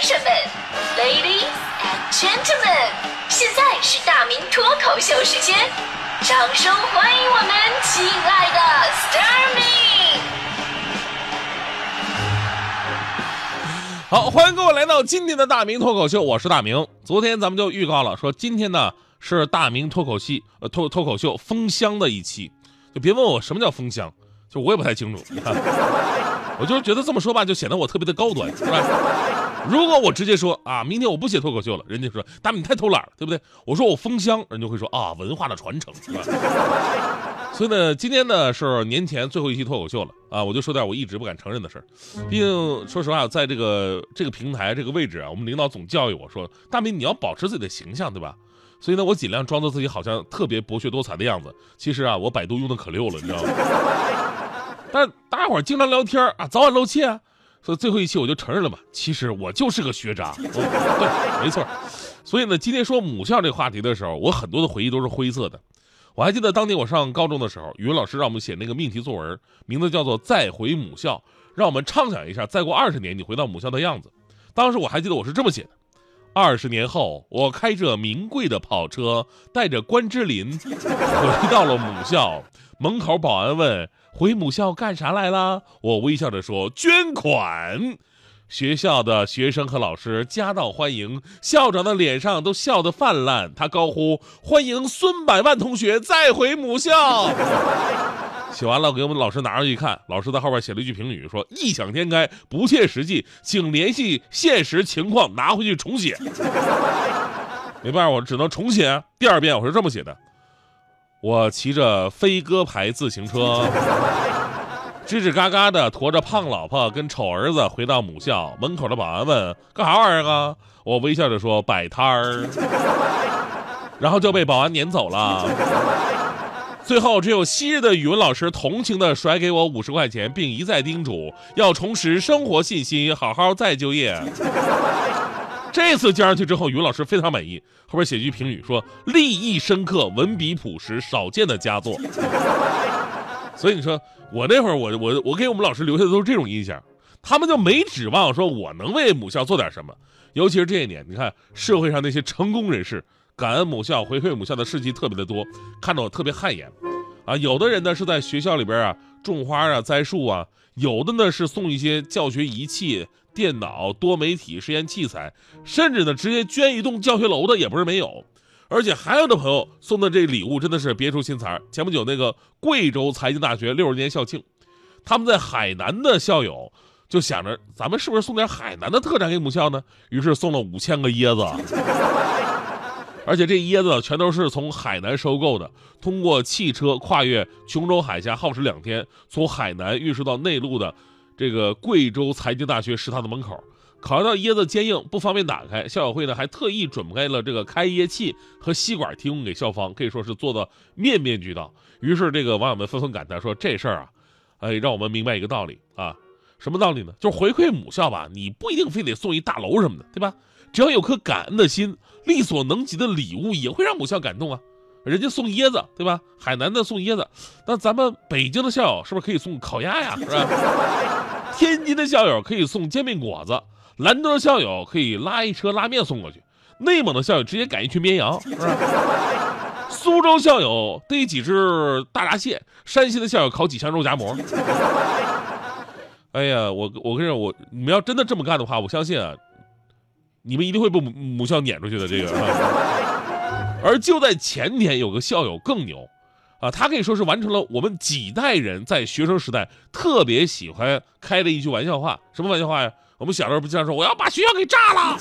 先生们，Ladies and Gentlemen，现在是大明脱口秀时间，掌声欢迎我们亲爱的 Starmy。好，欢迎各位来到今天的大明脱口秀，我是大明。昨天咱们就预告了，说今天呢是大明脱口戏呃脱脱口秀封箱的一期，就别问我什么叫封箱，就我也不太清楚。我就是觉得这么说吧，就显得我特别的高端，是吧？如果我直接说啊，明天我不写脱口秀了，人家说大明你太偷懒了，对不对？我说我封箱，人就会说啊，文化的传承，是吧？所以呢，今天呢是年前最后一期脱口秀了啊，我就说点我一直不敢承认的事儿。毕竟说实话，在这个这个平台这个位置啊，我们领导总教育我说，大明你要保持自己的形象，对吧？所以呢，我尽量装作自己好像特别博学多才的样子。其实啊，我百度用的可溜了，你知道吗？但大家伙儿经常聊天啊，早晚露怯啊，所以最后一期我就承认了嘛，其实我就是个学渣。对，没错。所以呢，今天说母校这个话题的时候，我很多的回忆都是灰色的。我还记得当年我上高中的时候，语文老师让我们写那个命题作文，名字叫做《再回母校》，让我们畅想一下再过二十年你回到母校的样子。当时我还记得我是这么写的：二十年后，我开着名贵的跑车，带着关之琳回到了母校。门口保安问：“回母校干啥来了？”我微笑着说：“捐款。”学校的学生和老师夹道欢迎，校长的脸上都笑得泛滥。他高呼：“欢迎孙百万同学再回母校！”写完了，给我们老师拿上去一看，老师在后边写了一句评语，说：“异想天开，不切实际，请联系现实情况拿回去重写。”没办法，我只能重写。第二遍我是这么写的：我骑着飞鸽牌自行车。吱吱嘎嘎的驮着胖老婆跟丑儿子回到母校门口的保安问：“干啥玩意儿啊？”我微笑着说：“摆摊儿。”然后就被保安撵走了。最后，只有昔日的语文老师同情的甩给我五十块钱，并一再叮嘱要重拾生活信心，好好再就业。这次交上去之后，语文老师非常满意，后边写句评语说：“立意深刻，文笔朴实，少见的佳作。” 所以你说我那会儿，我我我给我们老师留下的都是这种印象，他们就没指望说我能为母校做点什么。尤其是这一年，你看社会上那些成功人士感恩母校、回馈母校的事迹特别的多，看得我特别汗颜。啊，有的人呢是在学校里边啊种花啊、栽树啊，有的呢是送一些教学仪器、电脑、多媒体实验器材，甚至呢直接捐一栋教学楼的也不是没有。而且还有的朋友送的这礼物真的是别出心裁。前不久那个贵州财经大学六十年校庆，他们在海南的校友就想着咱们是不是送点海南的特产给母校呢？于是送了五千个椰子，而且这椰子全都是从海南收购的，通过汽车跨越琼州海峡，耗时两天，从海南运输到内陆的这个贵州财经大学食堂的门口。考虑到椰子坚硬不方便打开，校友会呢还特意准备了这个开椰器和吸管提供给校方，可以说是做的面面俱到。于是这个网友们纷纷感叹说：“这事儿啊，哎，让我们明白一个道理啊，什么道理呢？就是回馈母校吧，你不一定非得送一大楼什么的，对吧？只要有颗感恩的心，力所能及的礼物也会让母校感动啊。人家送椰子，对吧？海南的送椰子，那咱们北京的校友是不是可以送烤鸭呀？是吧？天津的校友可以送煎饼果子。”兰州的校友可以拉一车拉面送过去，内蒙的校友直接赶一群绵羊，是吧？苏州校友逮几只大闸蟹，山西的校友烤几箱肉夹馍。哎呀，我我跟你说，我你们要真的这么干的话，我相信啊，你们一定会被母母校撵出去的。这个，而就在前天，有个校友更牛，啊，他可以说是完成了我们几代人在学生时代特别喜欢开的一句玩笑话。什么玩笑话呀？我们小时候不经常说我要把学校给炸了？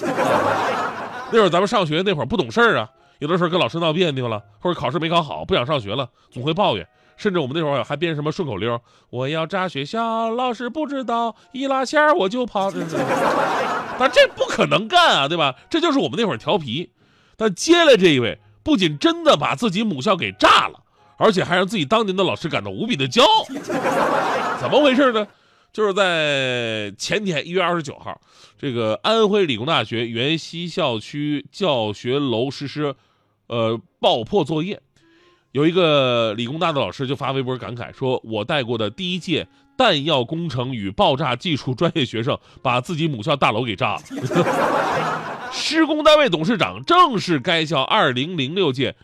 那会儿咱们上学那会儿不懂事儿啊，有的时候跟老师闹别扭了，或者考试没考好不想上学了，总会抱怨。甚至我们那会儿还编什么顺口溜：我要炸学校，老师不知道，一拉线儿我就跑。但这不可能干啊，对吧？这就是我们那会儿调皮。但接下来这一位不仅真的把自己母校给炸了，而且还让自己当年的老师感到无比的骄傲。怎么回事呢？就是在前天一月二十九号，这个安徽理工大学原西校区教学楼实施，呃爆破作业，有一个理工大的老师就发微博感慨说：“我带过的第一届弹药工程与爆炸技术专业学生把自己母校大楼给炸了。施工单位董事长正是该校2006届，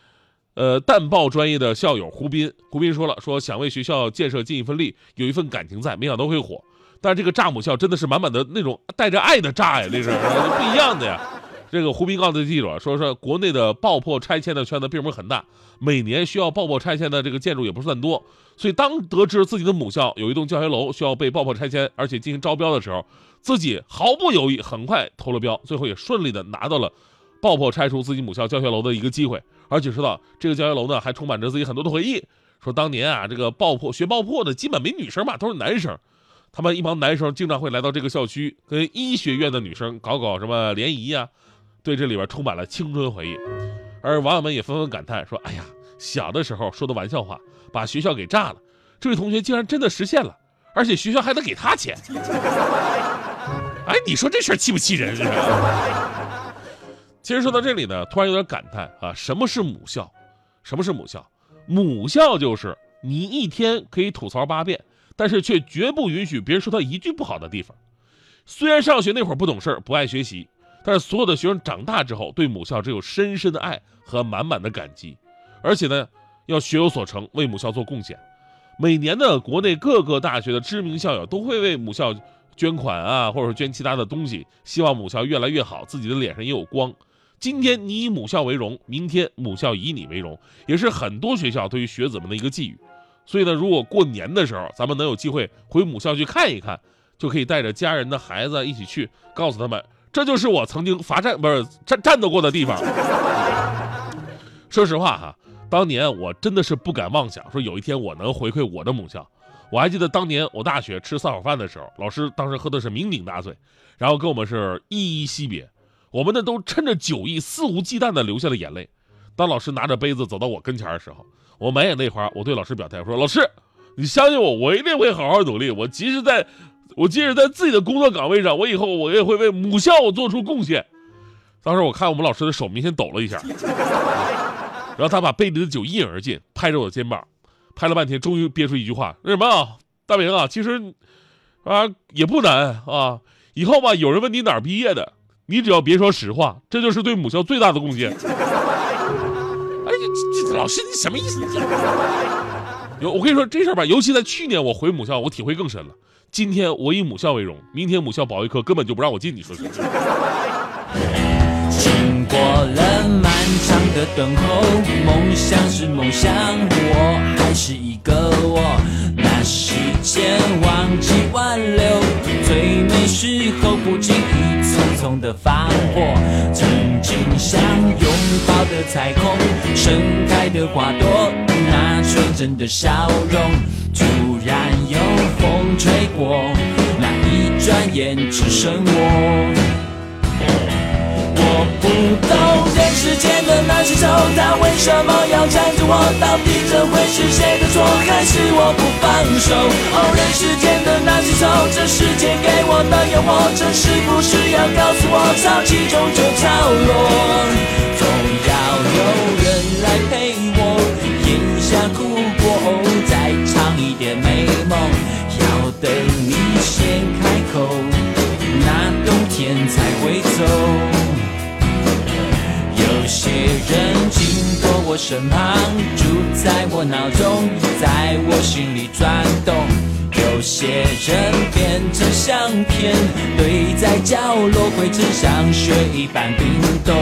呃弹爆专业的校友胡斌。胡斌说了，说想为学校建设尽一份力，有一份感情在，没想到会火。但是这个炸母校真的是满满的那种带着爱的炸呀，这是不一样的呀。这个胡斌告诉记者说，说国内的爆破拆迁的圈子并不是很大，每年需要爆破拆迁的这个建筑也不算多。所以当得知自己的母校有一栋教学楼需要被爆破拆迁，而且进行招标的时候，自己毫不犹豫，很快投了标，最后也顺利的拿到了爆破拆除自己母校教学楼的一个机会。而且说到这个教学楼呢，还充满着自己很多的回忆。说当年啊，这个爆破学爆破的基本没女生嘛，都是男生。他们一帮男生经常会来到这个校区，跟医学院的女生搞搞什么联谊呀，对这里边充满了青春回忆。而网友们也纷纷感叹说：“哎呀，小的时候说的玩笑话，把学校给炸了。这位同学竟然真的实现了，而且学校还得给他钱。哎，你说这事儿气不气人？其实说到这里呢，突然有点感叹啊，什么是母校？什么是母校？母校就是你一天可以吐槽八遍。”但是却绝不允许别人说他一句不好的地方。虽然上学那会儿不懂事儿不爱学习，但是所有的学生长大之后对母校只有深深的爱和满满的感激，而且呢，要学有所成，为母校做贡献。每年呢，国内各个大学的知名校友都会为母校捐款啊，或者说捐其他的东西，希望母校越来越好，自己的脸上也有光。今天你以母校为荣，明天母校以你为荣，也是很多学校对于学子们的一个寄语。所以呢，如果过年的时候咱们能有机会回母校去看一看，就可以带着家人的孩子一起去，告诉他们这就是我曾经罚站不是战战斗过的地方。说实话哈，当年我真的是不敢妄想说有一天我能回馈我的母校。我还记得当年我大学吃散伙饭的时候，老师当时喝的是酩酊大醉，然后跟我们是依依惜别，我们呢都趁着酒意肆无忌惮的流下了眼泪。当老师拿着杯子走到我跟前的时候。我满眼泪花，我对老师表态，说：“老师，你相信我，我一定会好好努力。我即使在，我即使在自己的工作岗位上，我以后我也会为母校做出贡献。”当时我看我们老师的手明显抖了一下，然后他把杯里的酒一饮而尽，拍着我的肩膀，拍了半天，终于憋出一句话：“那什么啊，大明啊，其实啊也不难啊，以后吧，有人问你哪儿毕业的，你只要别说实话，这就是对母校最大的贡献。”哎，这这老师，你什么意思？有我跟你说这事儿吧，尤其在去年我回母校，我体会更深了。今天我以母校为荣，明天母校保卫科根本就不让我进，你说是？过了漫长的等候，梦想是梦想，我还是一个我。那时间忘记挽留，最美时候不经意匆匆的放火。曾经想拥抱的彩虹，盛开的花朵，那纯真的笑容，突然有风吹过，那一转眼只剩我。我不懂人世间的那些愁，他为什么要缠着我？到底这会是谁的错，还是我不放手？哦，人世间的那些愁，这世界给我的诱惑，这是不是要告诉我，潮起终究潮落？总要有人来陪我身旁，住在我脑中，在我心里转动。有些人变成相片，堆在角落，灰尘像雪一般冰冻。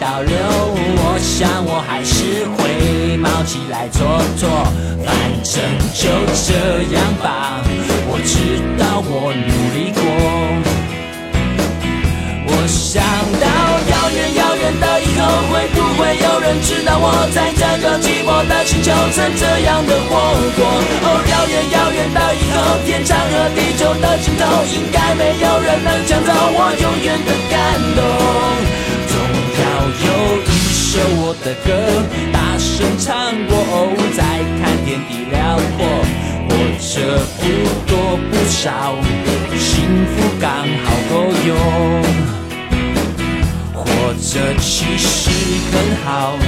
倒流，我想我还是会冒起来做做，反正就这样吧。我知道我努力过。我想到遥远遥远的以后，会不会有人知道我在这个寂寞的星球曾这样的活过？哦，遥远遥远的以后，天长和地久的尽头，应该没有人能抢走我永远的感动。有一。首我的歌，大声唱过，再看天地辽阔，活着不多不少，幸福刚好够用，活着其实很好，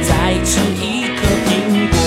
再吃一颗苹果。